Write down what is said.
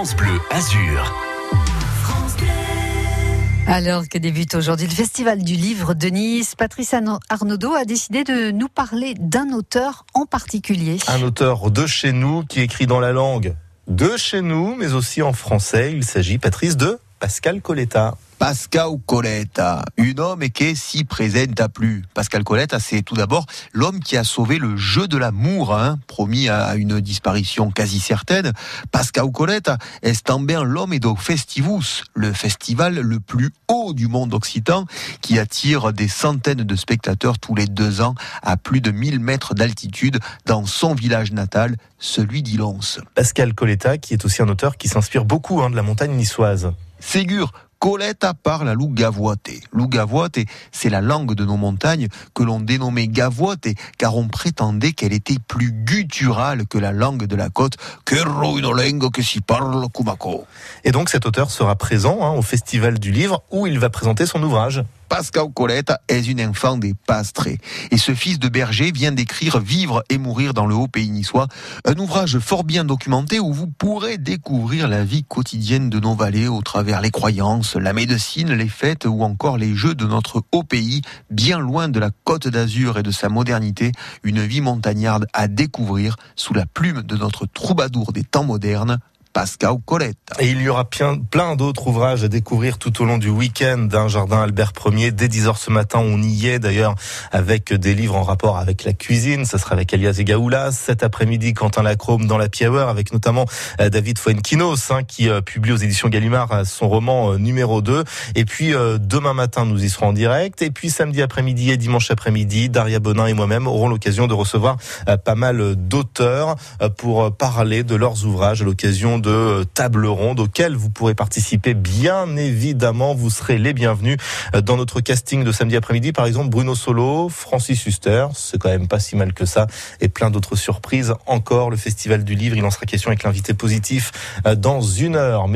France Bleu Azur. Alors que débute aujourd'hui le Festival du Livre de Nice, Patrice Arnaudot a décidé de nous parler d'un auteur en particulier. Un auteur de chez nous qui écrit dans la langue de chez nous, mais aussi en français. Il s'agit, Patrice, de Pascal Coletta. Pascal Coletta, un homme qui si présente à plus. Pascal Coletta, c'est tout d'abord l'homme qui a sauvé le jeu de l'amour, hein, promis à une disparition quasi certaine. Pascal Coletta est bien l'homme et do Festivus, le festival le plus haut du monde occitan, qui attire des centaines de spectateurs tous les deux ans à plus de 1000 mètres d'altitude dans son village natal, celui d'Ilons. Pascal Coletta, qui est aussi un auteur qui s'inspire beaucoup hein, de la montagne niçoise. Ségur, Coletta parle à Lugavoite. Lugavoite, c'est la langue de nos montagnes que l'on dénommait Gavoite car on prétendait qu'elle était plus gutturale que la langue de la côte. Que une que si parle Kumako. Et donc cet auteur sera présent hein, au Festival du Livre où il va présenter son ouvrage. Pascal Coletta est une enfant des pastrés. Et ce fils de berger vient d'écrire Vivre et mourir dans le haut pays niçois, un ouvrage fort bien documenté où vous pourrez découvrir la vie quotidienne de nos vallées au travers les croyances, la médecine, les fêtes ou encore les jeux de notre haut pays, bien loin de la côte d'Azur et de sa modernité, une vie montagnarde à découvrir sous la plume de notre troubadour des temps modernes, Pascal Coletta. Et il y aura plein d'autres ouvrages à découvrir tout au long du week-end d'un jardin Albert Ier. Dès 10h ce matin, on y est d'ailleurs avec des livres en rapport avec la cuisine. Ça sera avec Elias Egaoulas. Cet après-midi, Quentin Lacrome dans la Hour avec notamment euh, David Fuenquinos hein, qui euh, publie aux éditions Gallimard euh, son roman numéro 2. Et puis demain matin, nous y serons en direct. Et puis samedi après-midi et dimanche après-midi, Daria Bonin et moi-même aurons l'occasion de recevoir pas mal d'auteurs pour parler de leurs ouvrages à l'occasion de table ronde auxquelles vous pourrez participer. Bien évidemment, vous serez les bienvenus dans notre casting de samedi après-midi. Par exemple, Bruno Solo, Francis Huster, c'est quand même pas si mal que ça, et plein d'autres surprises encore. Le Festival du Livre, il en sera question avec l'invité positif dans une heure.